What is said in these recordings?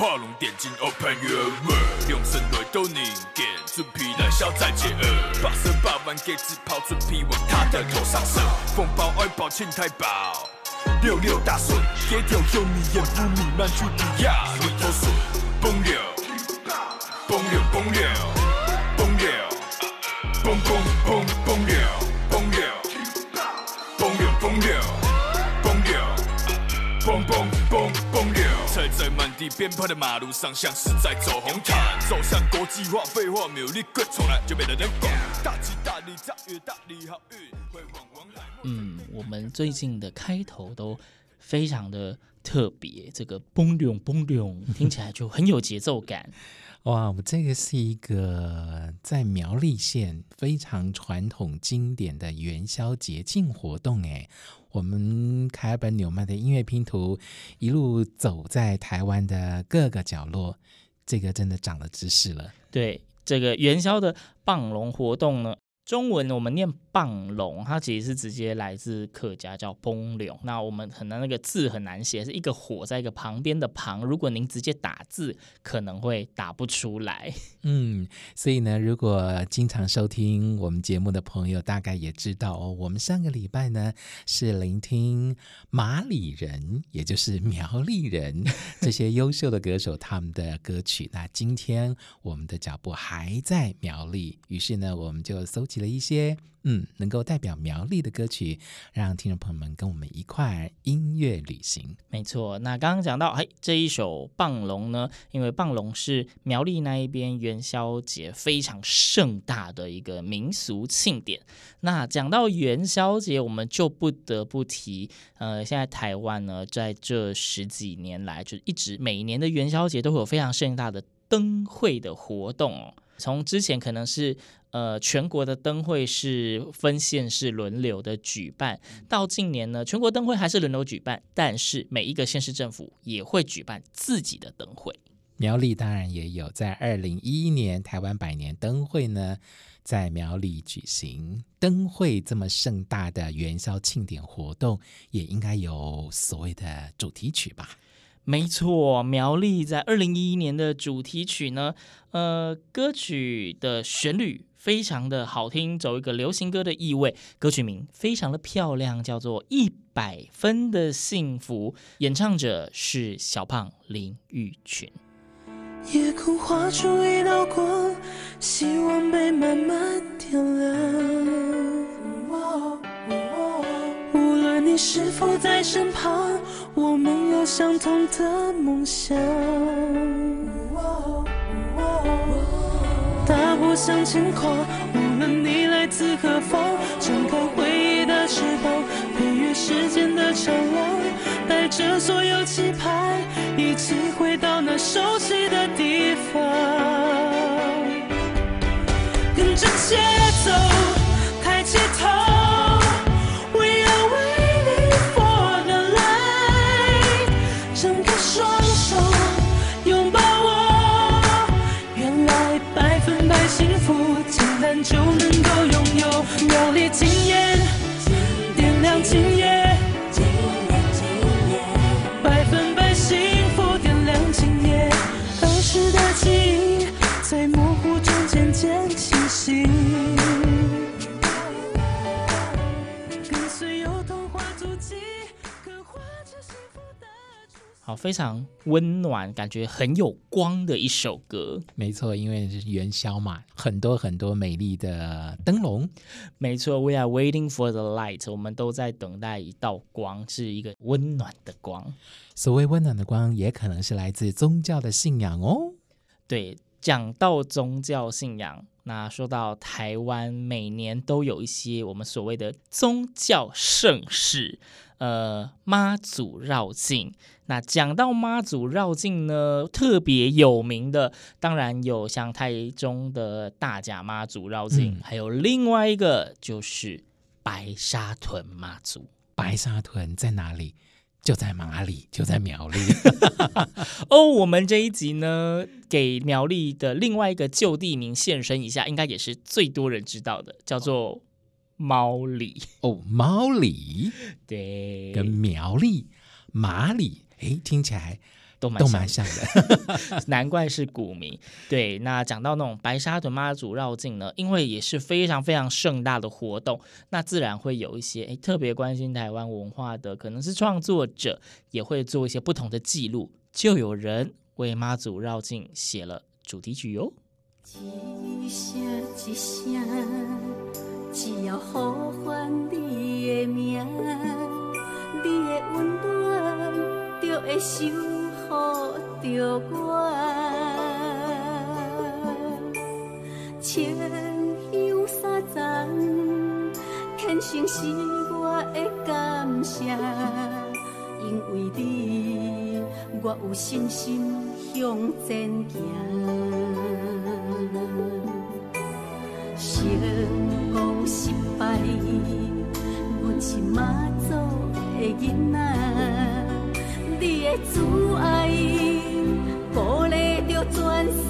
画龙点睛，Open your world，用声来都凝结，准备来消灾解厄。八十八万给自跑，准皮往他的头上射。风暴爱保庆太保，六六大顺，给条有你眼不弥漫出低压，你脱水，崩了，崩了，崩了，崩了，崩崩崩崩了，崩了，崩了，崩了，崩，崩崩崩崩流。踩在满地鞭炮的马路上，像是在走红毯。走上国际化，废话没有立刻从来，就没得人管。大吉大利，大吉大利，好运会往往来。嗯，我们最近的开头都非常的特别，这个嘣隆嘣隆，听起来就很有节奏感。哇，我这个是一个在苗栗县非常传统经典的元宵节庆活动哎。我们凯尔本纽曼的音乐拼图一路走在台湾的各个角落，这个真的长了知识了。对，这个元宵的棒龙活动呢，中文我们念。棒龙，它其实是直接来自客家，叫崩龙。那我们可能那个字很难写，是一个火在一个旁边的旁。如果您直接打字，可能会打不出来。嗯，所以呢，如果经常收听我们节目的朋友，大概也知道哦，我们上个礼拜呢是聆听马里人，也就是苗栗人 这些优秀的歌手他们的歌曲。那今天我们的脚步还在苗栗，于是呢，我们就搜集了一些。嗯，能够代表苗栗的歌曲，让听众朋友们跟我们一块音乐旅行。没错，那刚刚讲到，哎，这一首棒龙呢，因为棒龙是苗栗那一边元宵节非常盛大的一个民俗庆典。那讲到元宵节，我们就不得不提，呃，现在台湾呢，在这十几年来，就一直每年的元宵节都会有非常盛大的灯会的活动哦。从之前可能是呃全国的灯会是分县市轮流的举办，到近年呢，全国灯会还是轮流举办，但是每一个县市政府也会举办自己的灯会。苗栗当然也有，在二零一一年台湾百年灯会呢，在苗栗举行灯会这么盛大的元宵庆典活动，也应该有所谓的主题曲吧。没错，苗栗在二零一一年的主题曲呢，呃，歌曲的旋律非常的好听，走一个流行歌的意味。歌曲名非常的漂亮，叫做《一百分的幸福》，演唱者是小胖林玉群。夜空画出一道光，希望被慢慢点亮。无论你是否在身旁，我们有相同的梦想。大步向前跨，无论你来自何方，张开回忆的翅膀，飞越时间的长廊，带着所有期盼，一起回到那熟悉的地好，非常温暖，感觉很有光的一首歌。没错，因为是元宵嘛，很多很多美丽的灯笼。没错，We are waiting for the light，我们都在等待一道光，是一个温暖的光。所谓温暖的光，也可能是来自宗教的信仰哦。对，讲到宗教信仰，那说到台湾，每年都有一些我们所谓的宗教盛事。呃妈祖绕境。那讲到妈祖绕境呢，特别有名的当然有像台中的大甲妈祖绕境，嗯、还有另外一个就是白沙屯妈祖。白沙屯在哪里？就在马里，就在苗栗。哦，我们这一集呢，给苗栗的另外一个旧地名现身一下，应该也是最多人知道的，叫做猫里。哦，猫里，对，跟苗栗马里，哎，听起来。都蛮像的，难怪是古名。对，那讲到那种白沙屯妈祖绕境呢，因为也是非常非常盛大的活动，那自然会有一些诶特别关心台湾文化的，可能是创作者也会做一些不同的记录，就有人为妈祖绕境写了主题曲哟。一声一声，只要呼唤你的名，你的温暖就会收。抱着我，千香三簪，虔诚是我的感谢，因为你，我有信心向前行。成功失败，阮是妈做的囡仔。你的慈爱，鼓励着全世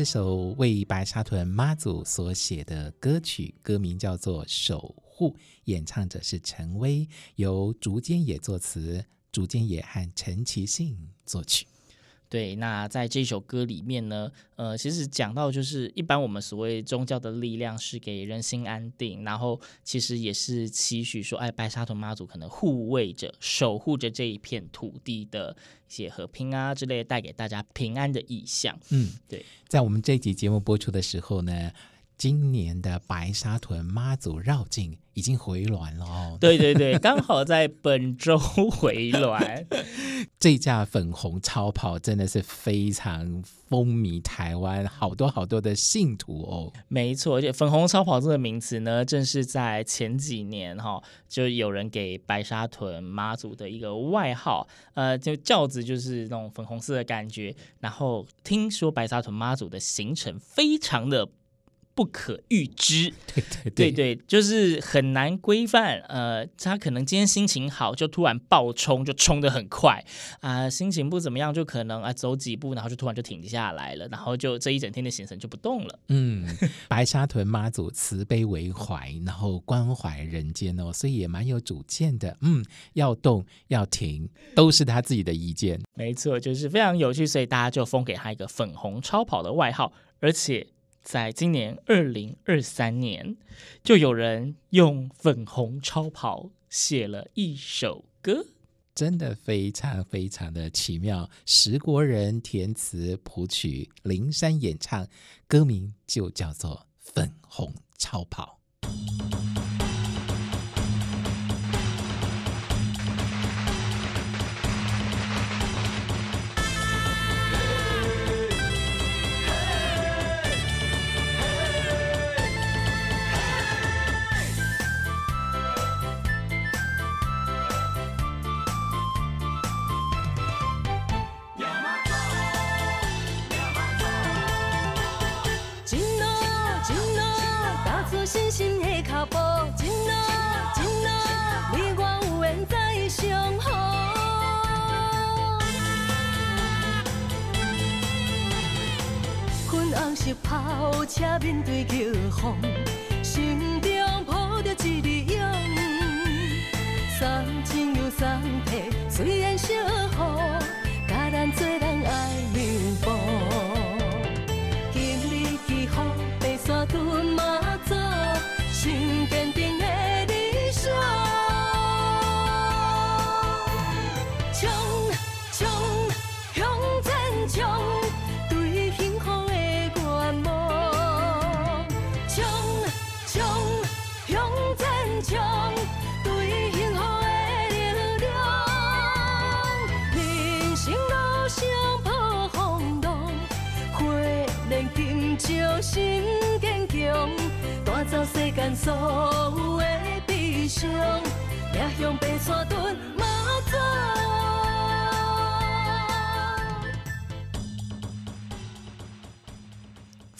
这首为白沙屯妈祖所写的歌曲，歌名叫做《守护》，演唱者是陈薇，由竹间野作词，竹间野和陈其信作曲。对，那在这首歌里面呢，呃，其实讲到就是一般我们所谓宗教的力量是给人心安定，然后其实也是期许说，哎，白沙屯妈祖可能护卫着、守护着这一片土地的一些和平啊之类的，带给大家平安的意象。嗯，对，在我们这集节目播出的时候呢。今年的白沙屯妈祖绕境已经回銮了哦，对对对，刚好在本周回銮。这架粉红超跑真的是非常风靡台湾，好多好多的信徒哦。没错，而且粉红超跑这个名词呢，正是在前几年哈，就有人给白沙屯妈祖的一个外号，呃，就轿子就是那种粉红色的感觉。然后听说白沙屯妈祖的行程非常的。不可预知，对对对对，就是很难规范。呃，他可能今天心情好，就突然暴冲，就冲得很快啊、呃；心情不怎么样，就可能啊、呃、走几步，然后就突然就停下来了，然后就这一整天的行程就不动了。嗯，白沙屯妈祖慈悲为怀，然后关怀人间哦，所以也蛮有主见的。嗯，要动要停，都是他自己的意见。没错，就是非常有趣，所以大家就封给他一个“粉红超跑”的外号，而且。在今年二零二三年，就有人用粉红超跑写了一首歌，真的非常非常的奇妙。十国人填词谱曲，灵山演唱，歌名就叫做《粉红超跑》。信心的脚步，一路一路，你我有缘再相逢。粉红色跑车面对疾风，心中抱着一字永。送亲又送物，虽然小雨，教咱做人爱有方。前冲，对幸福的力量。人生路上抱风浪，火炼金石心坚强，带走世间所有的悲伤，迈向白山屯马祖。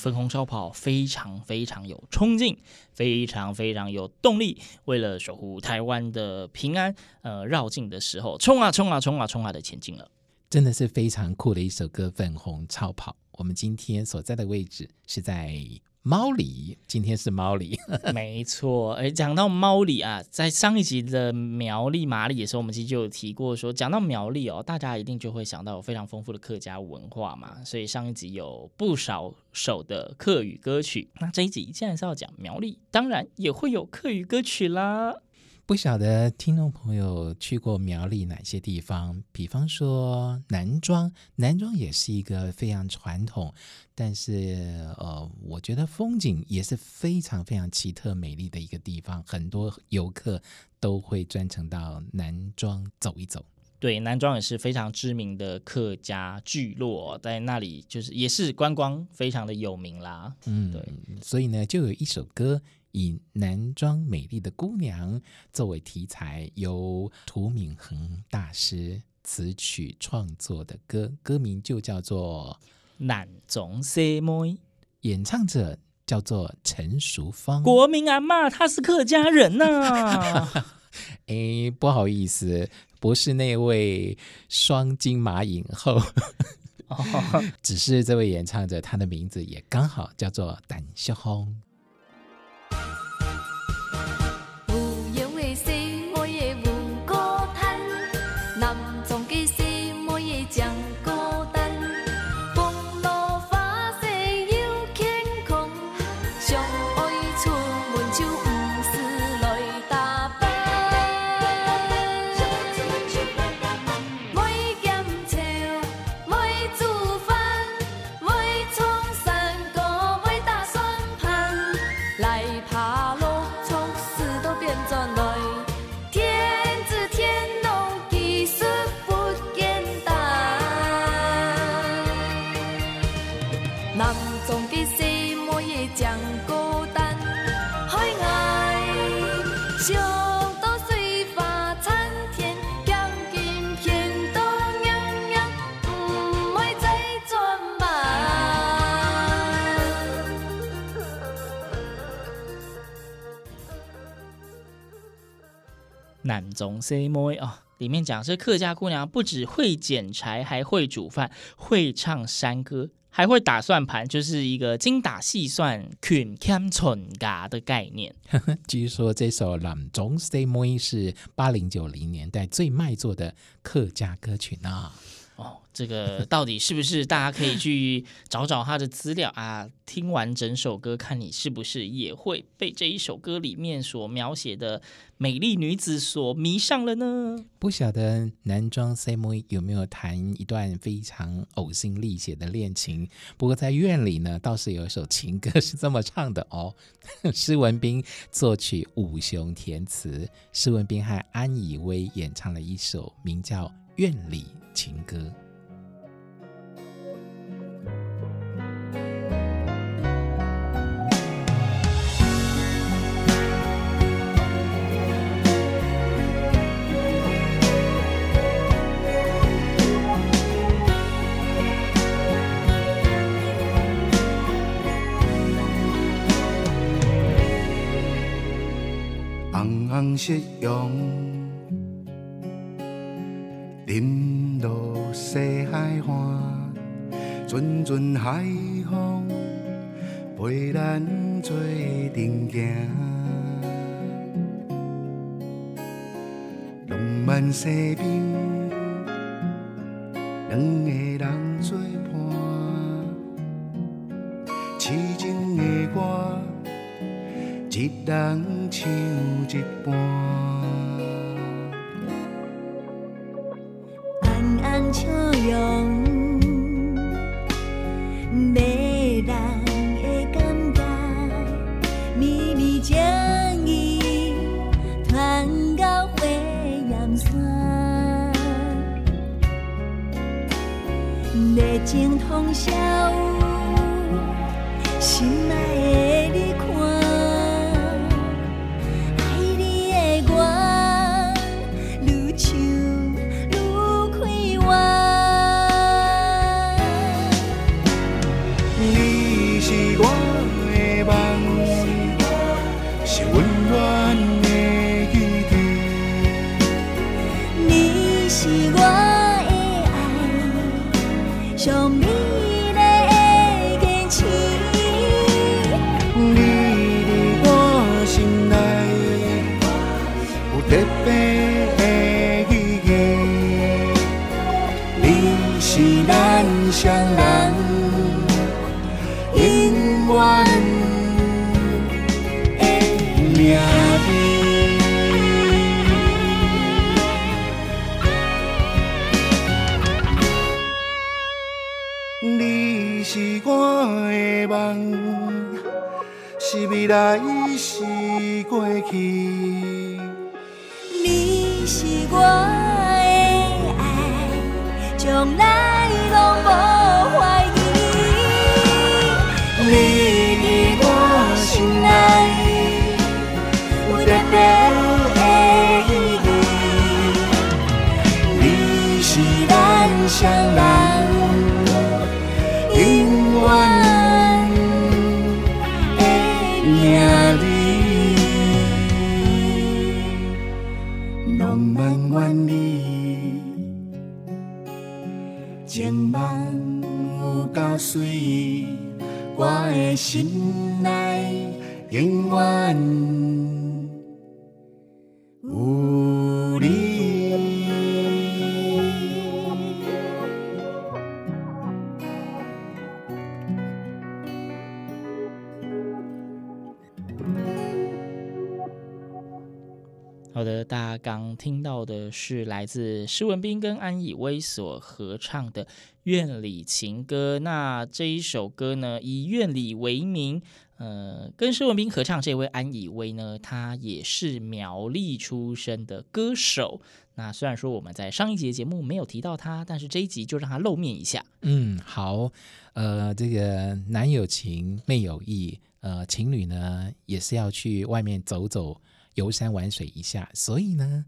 粉红超跑非常非常有冲劲，非常非常有动力。为了守护台湾的平安，呃，绕境的时候冲啊冲啊冲啊冲啊的前进了，真的是非常酷的一首歌《粉红超跑》。我们今天所在的位置是在。猫里，今天是猫里，没错。哎，讲到猫里啊，在上一集的苗栗马里的时候，我们其实就有提过说，讲到苗栗哦，大家一定就会想到有非常丰富的客家文化嘛，所以上一集有不少首的客语歌曲。那这一集既然是要讲苗栗，当然也会有客语歌曲啦。不晓得听众朋友去过苗栗哪些地方？比方说南庄，南庄也是一个非常传统，但是呃，我觉得风景也是非常非常奇特美丽的一个地方，很多游客都会专程到南庄走一走。对，南庄也是非常知名的客家聚落，在那里就是也是观光非常的有名啦。嗯，对，所以呢，就有一首歌。以男装美丽的姑娘作为题材，由涂敏恒大师词曲创作的歌，歌名就叫做《南庄小妹》，演唱者叫做陈淑芳。国民阿嬷，她是客家人呐、啊。哎，不好意思，不是那位双金马影后，只是这位演唱者，他的名字也刚好叫做陈淑芳。总 say moi 啊，里面讲这客家姑娘不止会捡柴，还会煮饭，会唱山歌，还会打算盘，就是一个精打细算、勤俭存家的概念。据说这首《总 say moi》是八零九零年代最卖座的客家歌曲呢。哦，这个到底是不是？大家可以去找找他的资料啊。听完整首歌，看你是不是也会被这一首歌里面所描写的美丽女子所迷上了呢？不晓得南庄小妹有没有谈一段非常呕心沥血的恋情？不过在院里呢，倒是有一首情歌是这么唱的哦。施文斌作曲，武雄填词，施文斌和安以威演唱了一首名叫《院里》情歌。红红夕阳。阵阵海风陪咱做阵行。浪漫西边，两个人作伴，痴情的歌，一人唱一半。热情通小明是大家刚听到的是来自施文斌跟安以威所合唱的《院里情歌》。那这一首歌呢，以院里为名，呃，跟施文斌合唱这位安以威呢，他也是苗栗出身的歌手。那虽然说我们在上一集节目没有提到他，但是这一集就让他露面一下。嗯，好，呃，这个男有情，妹有意，呃，情侣呢也是要去外面走走。游山玩水一下，所以呢，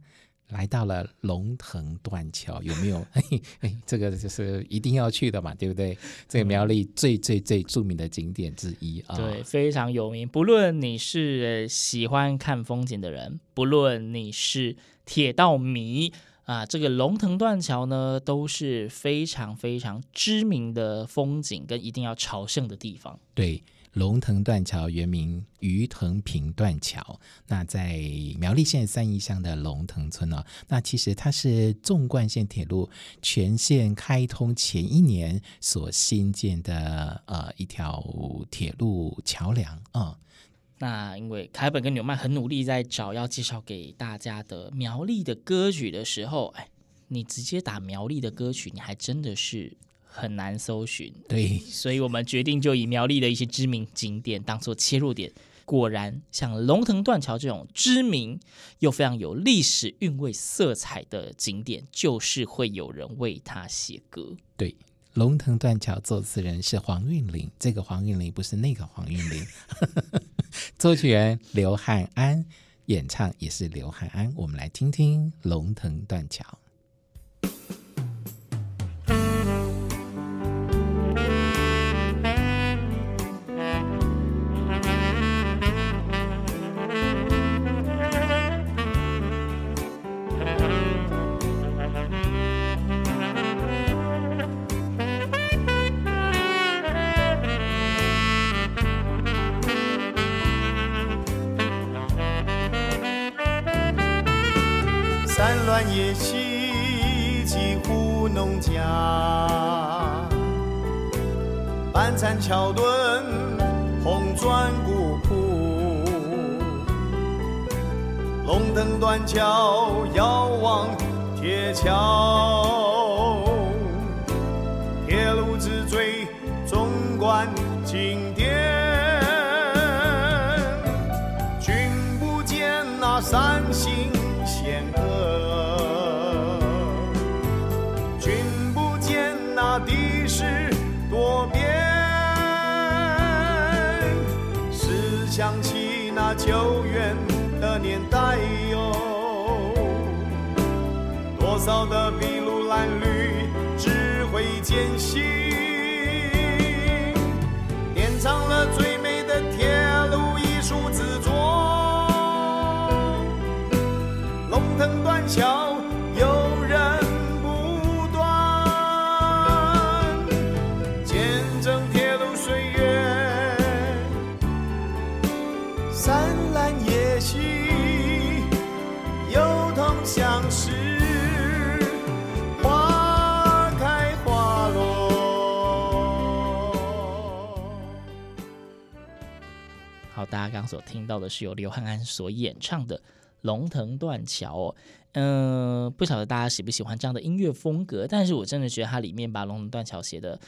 来到了龙腾断桥，有没有？嘿嘿，这个就是一定要去的嘛，对不对？这个苗栗最最最著名的景点之一啊，对，非常有名。不论你是喜欢看风景的人，不论你是铁道迷啊，这个龙腾断桥呢，都是非常非常知名的风景跟一定要朝圣的地方。对。龙腾断桥原名鱼腾坪断桥，那在苗栗县三义乡的龙腾村哦，那其实它是纵贯线铁路全线开通前一年所新建的呃一条铁路桥梁啊。那因为凯本跟纽曼很努力在找要介绍给大家的苗栗的歌曲的时候，哎，你直接打苗栗的歌曲，你还真的是。很难搜寻，对，所以我们决定就以苗栗的一些知名景点当做切入点。果然，像龙腾断桥这种知名又非常有历史韵味色彩的景点，就是会有人为它写歌。对，龙腾断桥作词人是黄韵玲，这个黄韵玲不是那个黄韵玲，作曲人刘汉安，演唱也是刘汉安。我们来听听龙腾断桥。三山峦野溪几户农家，半残桥墩红砖古朴，龙腾断桥遥望铁桥，铁路之最纵观景久远的年代哟，多少的筚路蓝缕，只会艰辛，大家刚刚所听到的是由刘汉安所演唱的《龙腾断桥》哦。嗯、不晓得大家喜不喜欢这样的音乐风格，但是我真的觉得它里面把龙腾断桥写的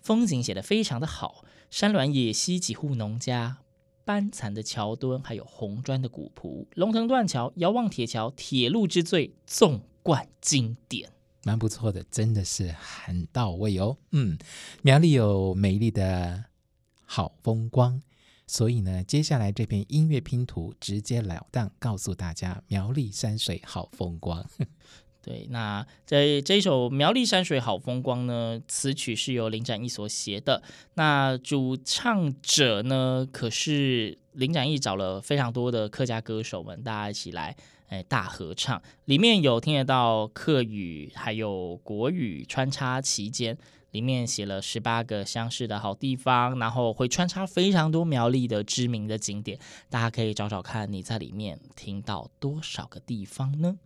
风景写得非常的好，山峦野溪几户农家，斑残的桥墩，还有红砖的古朴，龙腾断桥，遥望铁桥，铁路之最，纵贯经典。蛮不错的，真的是很到位哦。嗯，苗栗有美丽的好风光，所以呢，接下来这篇音乐拼图直截了当告诉大家，苗栗山水好风光。对，那在这一首《苗栗山水好风光》呢，词曲是由林展义所写的。那主唱者呢，可是林展义找了非常多的客家歌手们，大家一起来哎大合唱。里面有听得到客语，还有国语穿插其间。里面写了十八个乡市的好地方，然后会穿插非常多苗栗的知名的景点。大家可以找找看，你在里面听到多少个地方呢？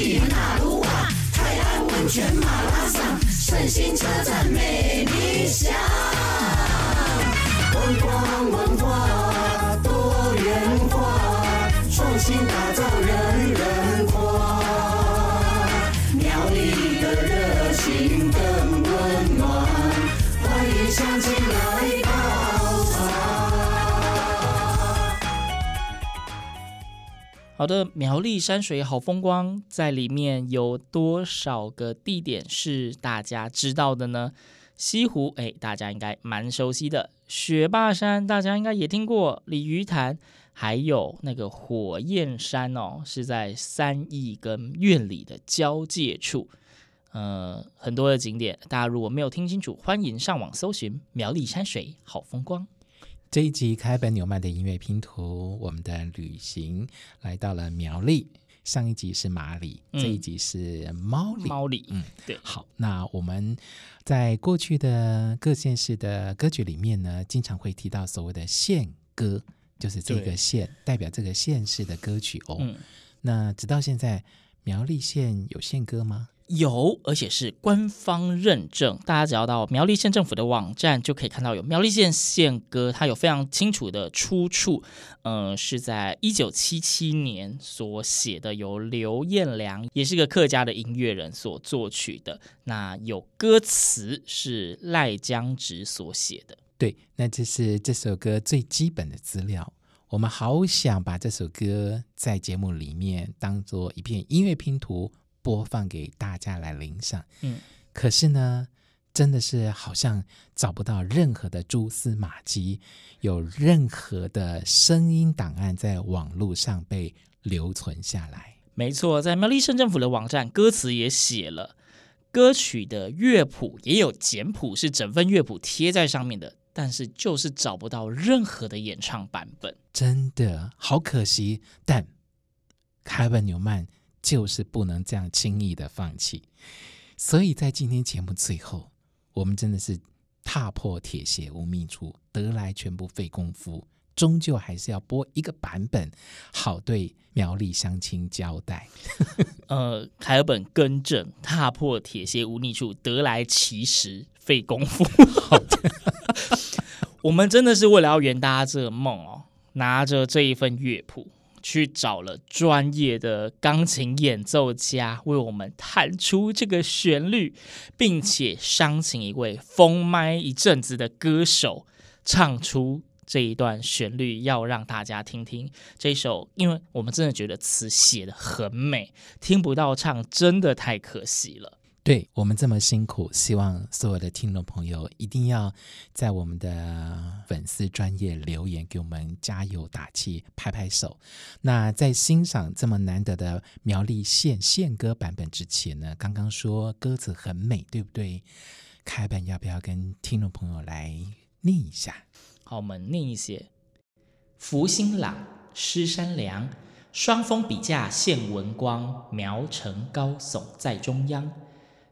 夏季那鲁哇，泰安温泉马拉桑，圣心车站美名响。观光文化多元化，创新打造好的，苗栗山水好风光，在里面有多少个地点是大家知道的呢？西湖，哎，大家应该蛮熟悉的；雪霸山，大家应该也听过；鲤鱼潭，还有那个火焰山哦，是在三义跟苑里的交界处。呃，很多的景点，大家如果没有听清楚，欢迎上网搜寻苗栗山水好风光。这一集开本纽曼的音乐拼图，我们的旅行来到了苗栗。上一集是马里，这一集是猫里。猫里，嗯，对。好，那我们在过去的各县市的歌曲里面呢，经常会提到所谓的县歌，就是这个县代表这个县市的歌曲哦。嗯，那直到现在，苗栗县有县歌吗？有，而且是官方认证。大家只要到苗栗县政府的网站，就可以看到有苗栗县宪歌，它有非常清楚的出处。呃，是在一九七七年所写的，由刘彦良，也是个客家的音乐人所作曲的。那有歌词是赖江直所写的。对，那这是这首歌最基本的资料。我们好想把这首歌在节目里面当做一片音乐拼图播放给大家来聆赏。嗯，可是呢，真的是好像找不到任何的蛛丝马迹，有任何的声音档案在网络上被留存下来。没错，在苗栗县政府的网站，歌词也写了，歌曲的乐谱也有简谱，是整份乐谱贴在上面的。但是就是找不到任何的演唱版本，真的好可惜。但凯文纽曼就是不能这样轻易的放弃，所以在今天节目最后，我们真的是踏破铁鞋无觅处，得来全不费工夫，终究还是要播一个版本，好对苗栗乡亲交代。呃，凯尔本更正，踏破铁鞋无觅处，得来其实费功夫。好的 我们真的是为了要圆大家这个梦哦，拿着这一份乐谱去找了专业的钢琴演奏家为我们弹出这个旋律，并且商请一位封麦一阵子的歌手唱出这一段旋律，要让大家听听这首，因为我们真的觉得词写得很美，听不到唱真的太可惜了。对我们这么辛苦，希望所有的听众朋友一定要在我们的粉丝专业留言给我们加油打气、拍拍手。那在欣赏这么难得的苗栗县县歌版本之前呢，刚刚说歌词很美，对不对？开本要不要跟听众朋友来念一下？好，我们念一些：福兴朗，诗山凉，双峰笔架现文光，苗城高耸在中央。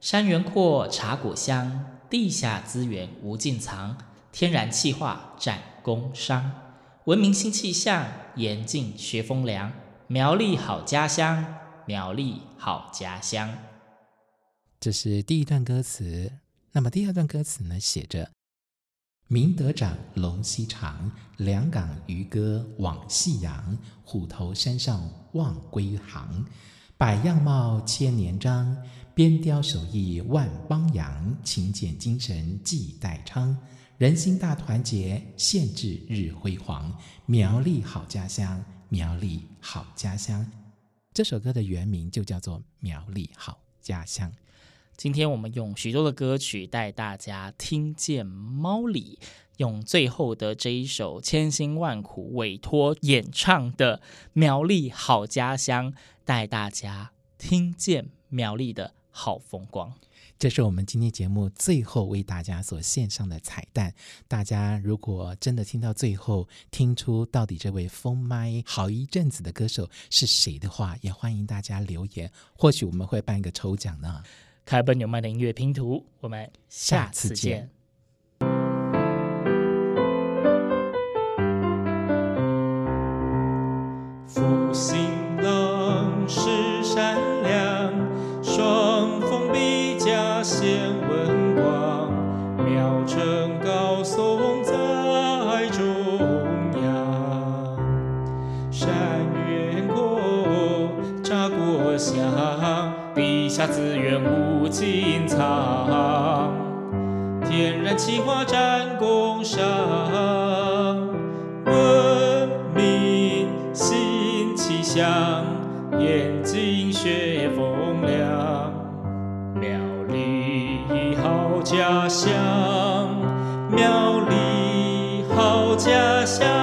山原阔，茶果香，地下资源无尽藏，天然气化占工商，文明新气象，严禁学风凉，苗栗好家乡，苗栗好家乡。这是第一段歌词，那么第二段歌词呢？写着：明德长，龙溪长，两港渔歌往夕阳，虎头山上望归航，百样貌，千年章。边雕手艺万邦扬，勤俭精神继代昌，人心大团结县治日辉煌，苗栗好家乡，苗栗好家乡。这首歌的原名就叫做《苗栗好家乡》。今天我们用许多的歌曲带大家听见猫里，用最后的这一首千辛万苦委托演唱的《苗栗好家乡》，带大家听见苗栗的。好风光，这是我们今天节目最后为大家所献上的彩蛋。大家如果真的听到最后，听出到底这位封麦好一阵子的歌手是谁的话，也欢迎大家留言，或许我们会办一个抽奖呢。开本纽曼的音乐拼图，我们下次见。资源无尽藏，天然气化占工商，文明新气象，眼睛学风凉，庙里好家乡，庙里好家乡。